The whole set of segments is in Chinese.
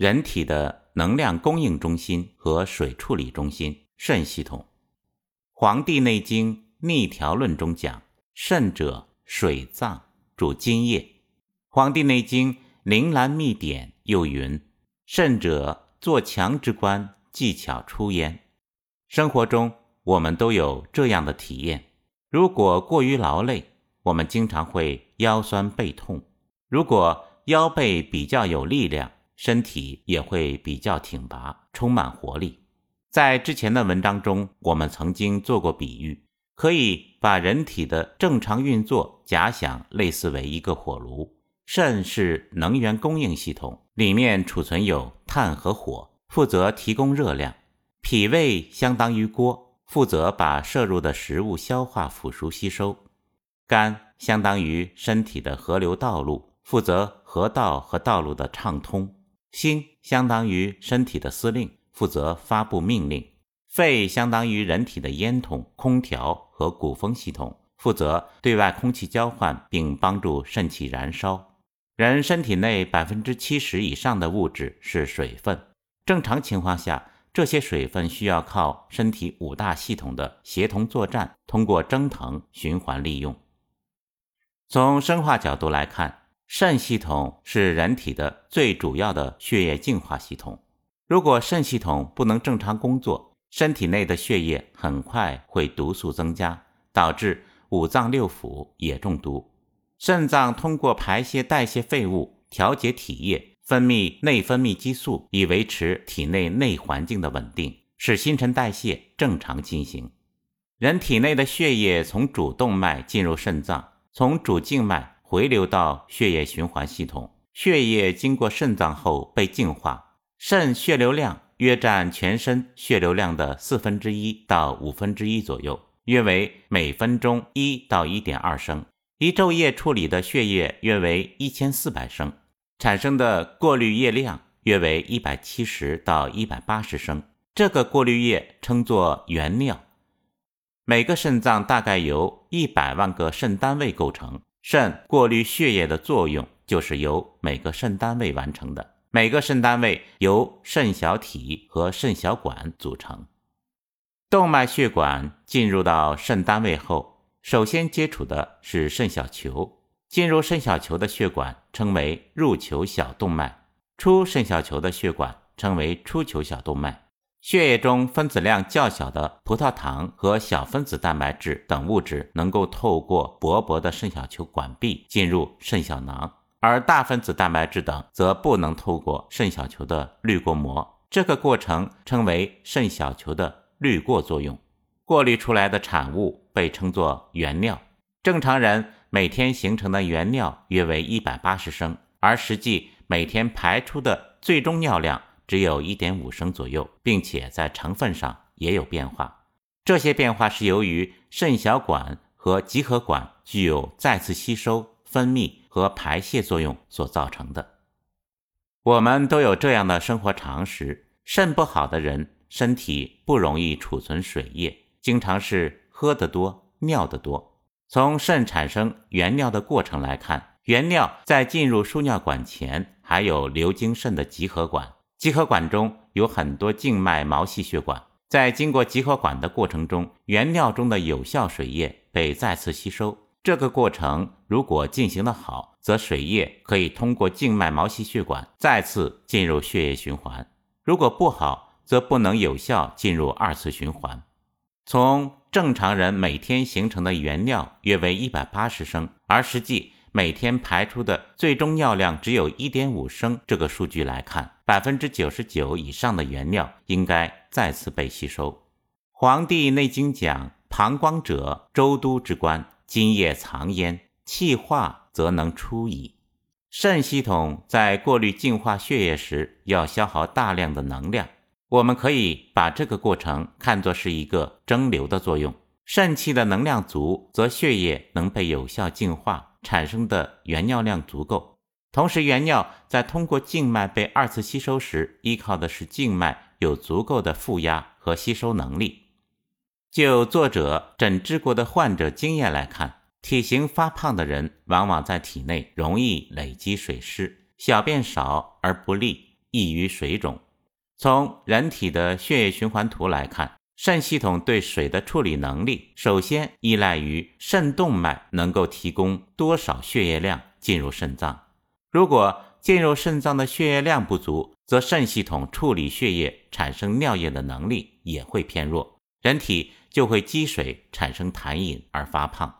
人体的能量供应中心和水处理中心——肾系统。《黄帝内经·逆条论》中讲：“肾者，水脏，主津液。”《黄帝内经·灵兰秘典》又云：“肾者，作强之官，技巧出焉。”生活中，我们都有这样的体验：如果过于劳累，我们经常会腰酸背痛；如果腰背比较有力量，身体也会比较挺拔，充满活力。在之前的文章中，我们曾经做过比喻，可以把人体的正常运作假想类似为一个火炉，肾是能源供应系统，里面储存有碳和火，负责提供热量；脾胃相当于锅，负责把摄入的食物消化、腐熟、吸收；肝相当于身体的河流道路，负责河道和道路的畅通；心相当于身体的司令。负责发布命令，肺相当于人体的烟筒、空调和鼓风系统，负责对外空气交换，并帮助肾气燃烧。人身体内百分之七十以上的物质是水分，正常情况下，这些水分需要靠身体五大系统的协同作战，通过蒸腾循环利用。从生化角度来看，肾系统是人体的最主要的血液净化系统。如果肾系统不能正常工作，身体内的血液很快会毒素增加，导致五脏六腑也中毒。肾脏通过排泄、代谢废物、调节体液、分泌内分泌激素，以维持体内内环境的稳定，使新陈代谢正常进行。人体内的血液从主动脉进入肾脏，从主静脉回流到血液循环系统。血液经过肾脏后被净化。肾血流量约占全身血流量的四分之一到五分之一左右，约为每分钟一到一点二升。一昼夜处理的血液约为一千四百升，产生的过滤液量约为一百七十到一百八十升。这个过滤液称作原尿。每个肾脏大概由一百万个肾单位构成，肾过滤血液的作用就是由每个肾单位完成的。每个肾单位由肾小体和肾小管组成。动脉血管进入到肾单位后，首先接触的是肾小球。进入肾小球的血管称为入球小动脉，出肾小球的血管称为出球小动脉。血液中分子量较小的葡萄糖和小分子蛋白质等物质能够透过薄薄的肾小球管壁进入肾小囊。而大分子蛋白质等则不能透过肾小球的滤过膜，这个过程称为肾小球的滤过作用。过滤出来的产物被称作原尿。正常人每天形成的原尿约为一百八十升，而实际每天排出的最终尿量只有一点五升左右，并且在成分上也有变化。这些变化是由于肾小管和集合管具有再次吸收、分泌。和排泄作用所造成的，我们都有这样的生活常识：肾不好的人，身体不容易储存水液，经常是喝得多、尿得多。从肾产生原尿的过程来看，原尿在进入输尿管前，还有流经肾的集合管，集合管中有很多静脉毛细血管，在经过集合管的过程中，原尿中的有效水液被再次吸收。这个过程如果进行的好，则水液可以通过静脉毛细血管再次进入血液循环；如果不好，则不能有效进入二次循环。从正常人每天形成的原尿约为一百八十升，而实际每天排出的最终尿量只有一点五升这个数据来看，百分之九十九以上的原尿应该再次被吸收。《黄帝内经》讲：“膀胱者，周都之官。”津液藏焉，气化则能出矣。肾系统在过滤净化血液时，要消耗大量的能量。我们可以把这个过程看作是一个蒸馏的作用。肾气的能量足，则血液能被有效净化，产生的原尿量足够。同时，原尿在通过静脉被二次吸收时，依靠的是静脉有足够的负压和吸收能力。就作者诊治过的患者经验来看，体型发胖的人往往在体内容易累积水湿，小便少而不利，易于水肿。从人体的血液循环图来看，肾系统对水的处理能力，首先依赖于肾动脉能够提供多少血液量进入肾脏。如果进入肾脏的血液量不足，则肾系统处理血液产生尿液的能力也会偏弱，人体就会积水产生痰饮而发胖。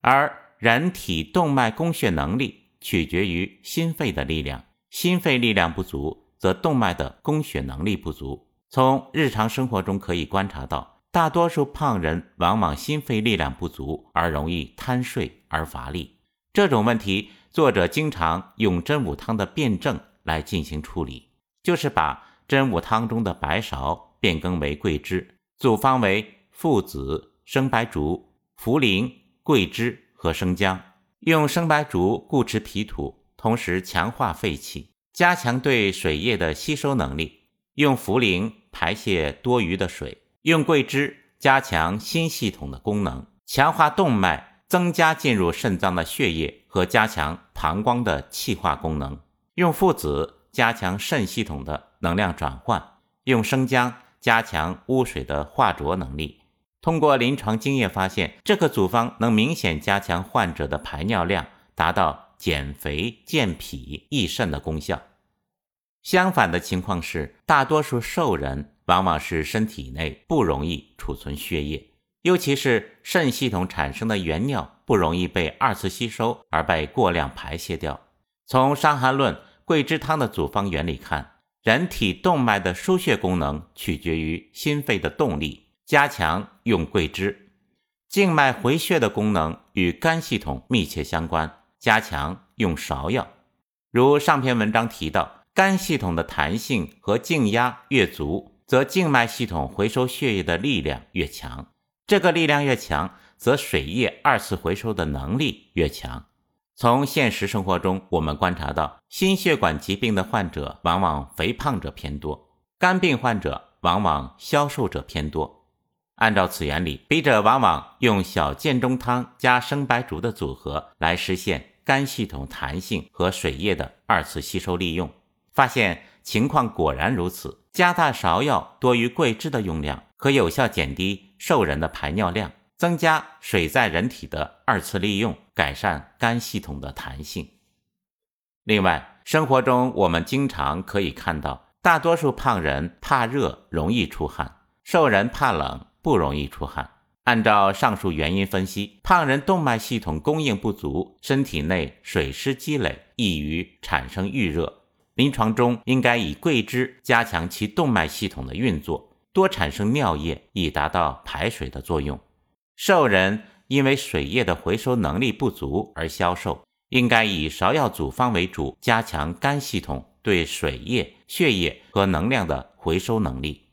而人体动脉供血能力取决于心肺的力量，心肺力量不足，则动脉的供血能力不足。从日常生活中可以观察到，大多数胖人往往心肺力量不足，而容易贪睡而乏力。这种问题，作者经常用真武汤的辩证来进行处理，就是把真武汤中的白芍变更为桂枝，组方为附子、生白术、茯苓、桂枝和生姜，用生白术固持脾土，同时强化肺气，加强对水液的吸收能力。用茯苓排泄多余的水，用桂枝加强心系统的功能，强化动脉，增加进入肾脏的血液和加强膀胱的气化功能。用附子加强肾系统的能量转换，用生姜加强污水的化浊能力。通过临床经验发现，这个组方能明显加强患者的排尿量，达到减肥、健脾、益肾的功效。相反的情况是，大多数瘦人往往是身体内不容易储存血液，尤其是肾系统产生的原尿不容易被二次吸收而被过量排泄掉。从《伤寒论》桂枝汤的组方原理看，人体动脉的输血功能取决于心肺的动力，加强用桂枝；静脉回血的功能与肝系统密切相关，加强用芍药。如上篇文章提到。肝系统的弹性和静压越足，则静脉系统回收血液的力量越强。这个力量越强，则水液二次回收的能力越强。从现实生活中，我们观察到，心血管疾病的患者往往肥胖者偏多，肝病患者往往消瘦者偏多。按照此原理，笔者往往用小建中汤加生白术的组合来实现肝系统弹性和水液的二次吸收利用。发现情况果然如此，加大芍药多于桂枝的用量，可有效减低瘦人的排尿量，增加水在人体的二次利用，改善肝系统的弹性。另外，生活中我们经常可以看到，大多数胖人怕热，容易出汗；瘦人怕冷，不容易出汗。按照上述原因分析，胖人动脉系统供应不足，身体内水湿积累，易于产生郁热。临床中应该以桂枝加强其动脉系统的运作，多产生尿液，以达到排水的作用。瘦人因为水液的回收能力不足而消瘦，应该以芍药组方为主，加强肝系统对水液、血液和能量的回收能力。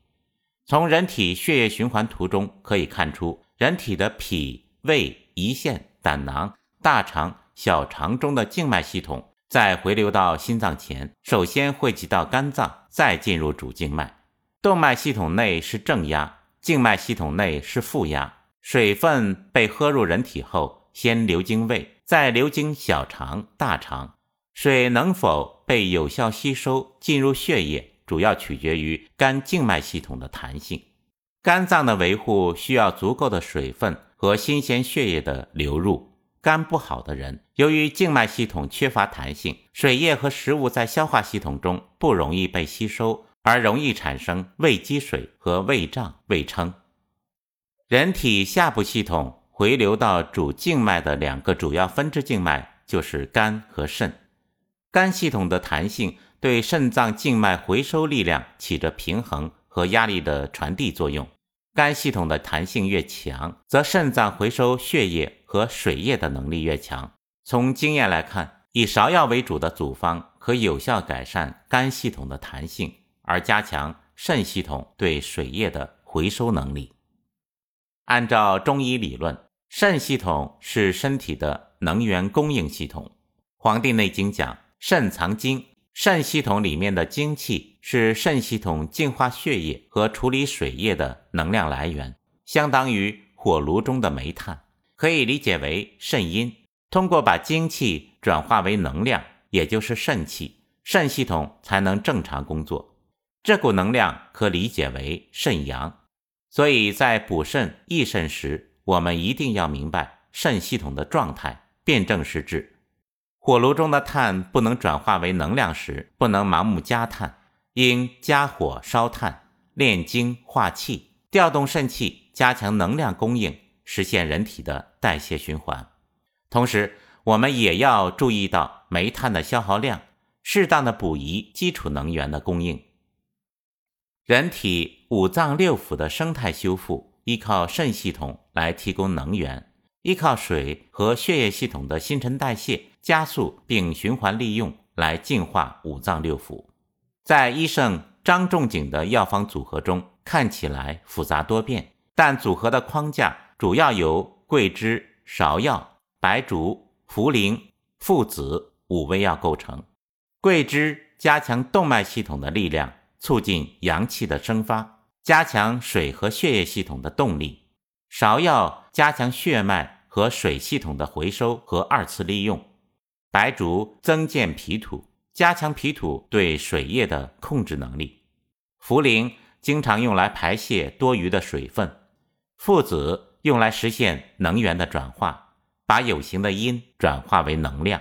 从人体血液循环图中可以看出，人体的脾、胃、胰腺、胆囊、大肠、小肠中的静脉系统。在回流到心脏前，首先汇集到肝脏，再进入主静脉。动脉系统内是正压，静脉系统内是负压。水分被喝入人体后，先流经胃，再流经小肠、大肠。水能否被有效吸收进入血液，主要取决于肝静脉系统的弹性。肝脏的维护需要足够的水分和新鲜血液的流入。肝不好的人，由于静脉系统缺乏弹性，水液和食物在消化系统中不容易被吸收，而容易产生胃积水和胃胀、胃撑。人体下部系统回流到主静脉的两个主要分支静脉就是肝和肾。肝系统的弹性对肾脏静脉回收力量起着平衡和压力的传递作用。肝系统的弹性越强，则肾脏回收血液和水液的能力越强。从经验来看，以芍药为主的组方可有效改善肝系统的弹性，而加强肾系统对水液的回收能力。按照中医理论，肾系统是身体的能源供应系统。《黄帝内经》讲：“肾藏精。”肾系统里面的精气是肾系统净化血液和处理水液的能量来源，相当于火炉中的煤炭，可以理解为肾阴。通过把精气转化为能量，也就是肾气，肾系统才能正常工作。这股能量可理解为肾阳，所以在补肾益肾时，我们一定要明白肾系统的状态，辨证施治。火炉中的碳不能转化为能量时，不能盲目加碳，应加火烧炭，炼精化气，调动肾气，加强能量供应，实现人体的代谢循环。同时，我们也要注意到煤炭的消耗量，适当的补遗基础能源的供应。人体五脏六腑的生态修复，依靠肾系统来提供能源，依靠水和血液系统的新陈代谢加速并循环利用来净化五脏六腑。在医圣张仲景的药方组合中，看起来复杂多变，但组合的框架主要由桂枝、芍药、白术。茯苓、附子五味药构成。桂枝加强动脉系统的力量，促进阳气的生发，加强水和血液系统的动力。芍药加强血脉和水系统的回收和二次利用。白术增健脾土，加强脾土对水液的控制能力。茯苓经常用来排泄多余的水分。附子用来实现能源的转化。把有形的阴转化为能量。